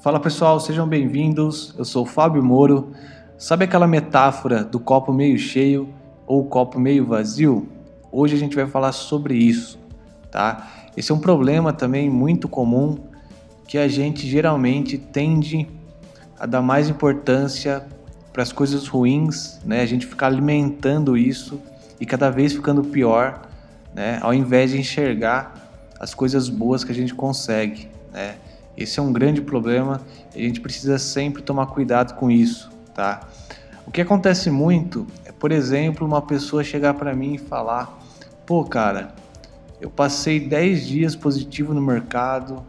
Fala pessoal, sejam bem-vindos. Eu sou Fábio Moro. Sabe aquela metáfora do copo meio cheio ou copo meio vazio? Hoje a gente vai falar sobre isso, tá? Esse é um problema também muito comum que a gente geralmente tende a dar mais importância para as coisas ruins, né? A gente ficar alimentando isso e cada vez ficando pior, né? Ao invés de enxergar as coisas boas que a gente consegue, né? Esse é um grande problema e a gente precisa sempre tomar cuidado com isso, tá? O que acontece muito é, por exemplo, uma pessoa chegar para mim e falar: "Pô, cara, eu passei 10 dias positivo no mercado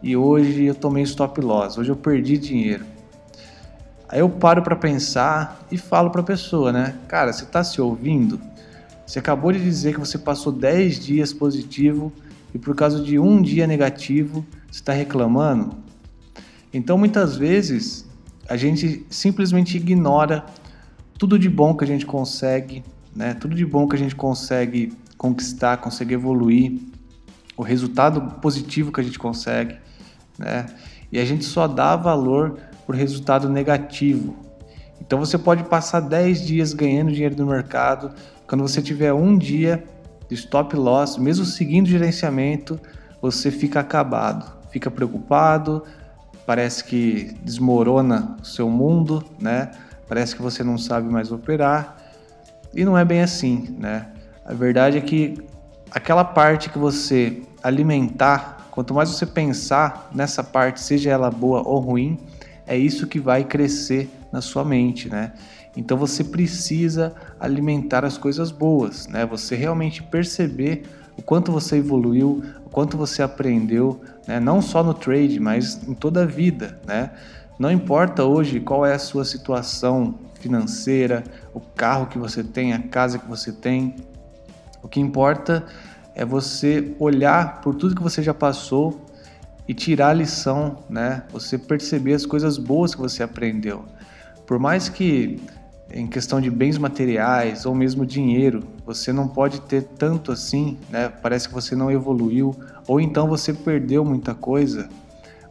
e hoje eu tomei stop loss, hoje eu perdi dinheiro". Aí eu paro para pensar e falo para a pessoa, né? Cara, você está se ouvindo? Você acabou de dizer que você passou 10 dias positivo e por causa de um dia negativo você está reclamando? Então muitas vezes a gente simplesmente ignora tudo de bom que a gente consegue, né? Tudo de bom que a gente consegue conquistar, consegue evoluir, o resultado positivo que a gente consegue, né? E a gente só dá valor por resultado negativo. Então você pode passar 10 dias ganhando dinheiro no mercado, quando você tiver um dia de stop loss, mesmo seguindo o gerenciamento, você fica acabado, fica preocupado, parece que desmorona o seu mundo, né? Parece que você não sabe mais operar. E não é bem assim, né? A verdade é que aquela parte que você alimentar, quanto mais você pensar nessa parte, seja ela boa ou ruim, é isso que vai crescer na sua mente, né? Então você precisa alimentar as coisas boas, né? Você realmente perceber o quanto você evoluiu, o quanto você aprendeu, né? não só no trade, mas em toda a vida. Né? Não importa hoje qual é a sua situação financeira, o carro que você tem, a casa que você tem, o que importa é você olhar por tudo que você já passou e tirar a lição, né? Você perceber as coisas boas que você aprendeu. Por mais que em questão de bens materiais ou mesmo dinheiro, você não pode ter tanto assim, né? Parece que você não evoluiu ou então você perdeu muita coisa.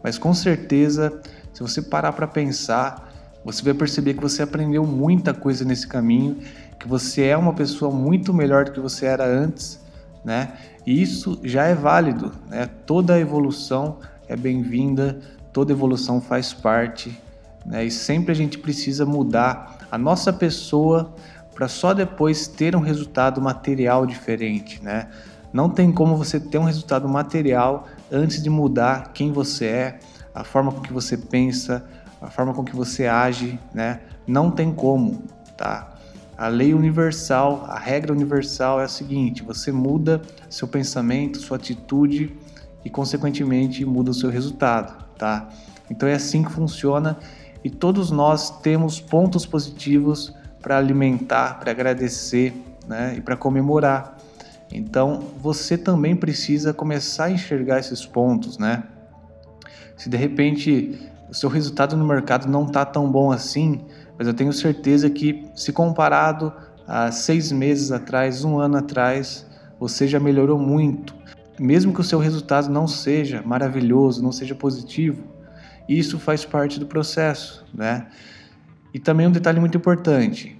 Mas com certeza, se você parar para pensar, você vai perceber que você aprendeu muita coisa nesse caminho, que você é uma pessoa muito melhor do que você era antes, né? E isso já é válido, né? Toda evolução é bem-vinda, toda evolução faz parte, né? E sempre a gente precisa mudar a nossa pessoa para só depois ter um resultado material diferente, né? Não tem como você ter um resultado material antes de mudar quem você é, a forma com que você pensa, a forma com que você age, né? Não tem como, tá? A lei universal, a regra universal é a seguinte: você muda seu pensamento, sua atitude e, consequentemente, muda o seu resultado, tá? Então é assim que funciona e todos nós temos pontos positivos para alimentar, para agradecer né, e para comemorar. Então você também precisa começar a enxergar esses pontos, né? Se de repente o seu resultado no mercado não está tão bom assim, mas eu tenho certeza que se comparado a seis meses atrás, um ano atrás, você já melhorou muito. Mesmo que o seu resultado não seja maravilhoso, não seja positivo, isso faz parte do processo, né? E também um detalhe muito importante: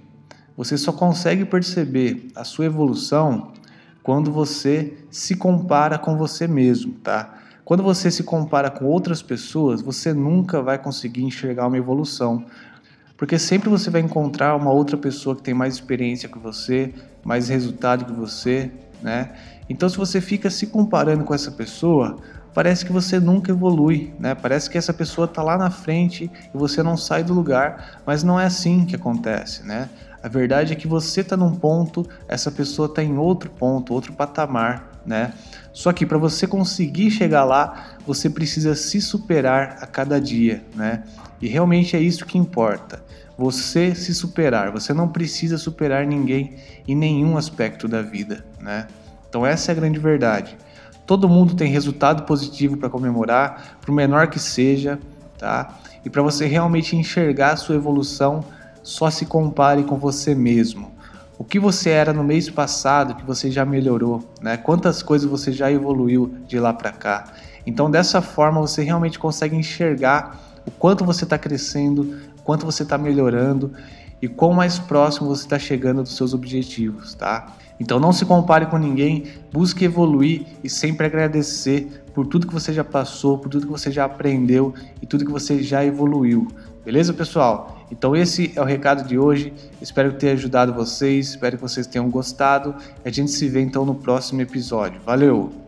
você só consegue perceber a sua evolução quando você se compara com você mesmo, tá? Quando você se compara com outras pessoas, você nunca vai conseguir enxergar uma evolução, porque sempre você vai encontrar uma outra pessoa que tem mais experiência que você, mais resultado que você, né? Então, se você fica se comparando com essa pessoa, parece que você nunca evolui, né? Parece que essa pessoa está lá na frente e você não sai do lugar, mas não é assim que acontece, né? A verdade é que você está num ponto, essa pessoa está em outro ponto, outro patamar, né? Só que para você conseguir chegar lá, você precisa se superar a cada dia, né? E realmente é isso que importa. Você se superar. Você não precisa superar ninguém em nenhum aspecto da vida, né? Então essa é a grande verdade. Todo mundo tem resultado positivo para comemorar, por menor que seja, tá? E para você realmente enxergar a sua evolução, só se compare com você mesmo. O que você era no mês passado que você já melhorou, né? Quantas coisas você já evoluiu de lá para cá. Então, dessa forma, você realmente consegue enxergar o quanto você está crescendo, o quanto você está melhorando e quão mais próximo você está chegando dos seus objetivos, tá? Então não se compare com ninguém, busque evoluir e sempre agradecer por tudo que você já passou, por tudo que você já aprendeu e tudo que você já evoluiu. Beleza, pessoal? Então esse é o recado de hoje. Espero ter ajudado vocês, espero que vocês tenham gostado. A gente se vê então no próximo episódio. Valeu!